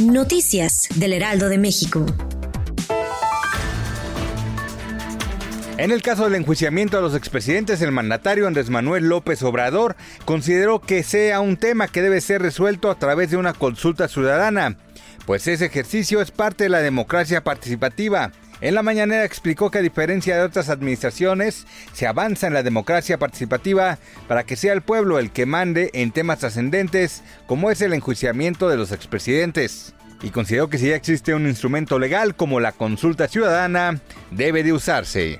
Noticias del Heraldo de México. En el caso del enjuiciamiento a los expresidentes, el mandatario Andrés Manuel López Obrador consideró que sea un tema que debe ser resuelto a través de una consulta ciudadana, pues ese ejercicio es parte de la democracia participativa. En la mañanera explicó que a diferencia de otras administraciones, se avanza en la democracia participativa para que sea el pueblo el que mande en temas trascendentes como es el enjuiciamiento de los expresidentes. Y consideró que si ya existe un instrumento legal como la consulta ciudadana, debe de usarse.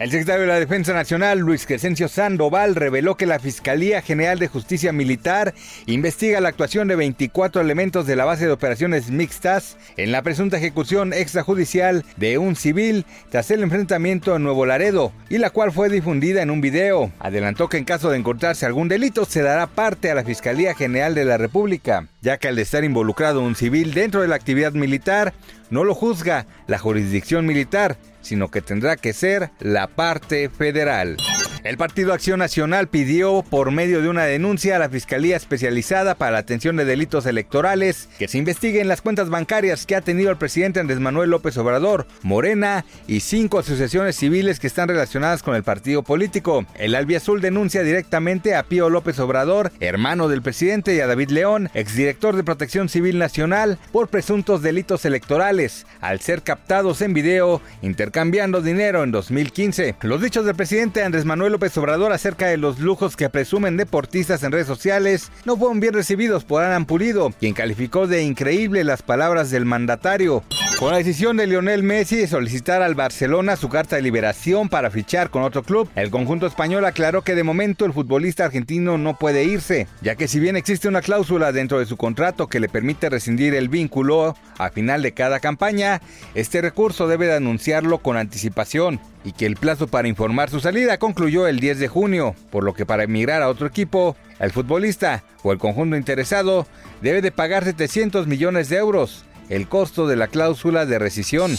El secretario de la Defensa Nacional, Luis Crescencio Sandoval, reveló que la Fiscalía General de Justicia Militar investiga la actuación de 24 elementos de la base de operaciones mixtas en la presunta ejecución extrajudicial de un civil tras el enfrentamiento en Nuevo Laredo, y la cual fue difundida en un video. Adelantó que en caso de encontrarse algún delito se dará parte a la Fiscalía General de la República, ya que al estar involucrado un civil dentro de la actividad militar, no lo juzga la jurisdicción militar, sino que tendrá que ser la parte federal. El Partido Acción Nacional pidió, por medio de una denuncia a la Fiscalía Especializada para la Atención de Delitos Electorales, que se investiguen las cuentas bancarias que ha tenido el presidente Andrés Manuel López Obrador, Morena y cinco asociaciones civiles que están relacionadas con el partido político. El Albiazul denuncia directamente a Pío López Obrador, hermano del presidente, y a David León, exdirector de Protección Civil Nacional, por presuntos delitos electorales, al ser captados en video intercambiando dinero en 2015. Los dichos del presidente Andrés López Obrador acerca de los lujos que presumen deportistas en redes sociales no fueron bien recibidos por Alan Pulido, quien calificó de increíble las palabras del mandatario. Con la decisión de Lionel Messi de solicitar al Barcelona su carta de liberación para fichar con otro club, el conjunto español aclaró que de momento el futbolista argentino no puede irse, ya que si bien existe una cláusula dentro de su contrato que le permite rescindir el vínculo a final de cada campaña, este recurso debe de anunciarlo con anticipación y que el plazo para informar su salida concluyó el 10 de junio, por lo que para emigrar a otro equipo, el futbolista o el conjunto interesado debe de pagar 700 millones de euros, el costo de la cláusula de rescisión.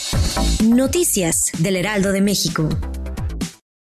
Noticias del Heraldo de México.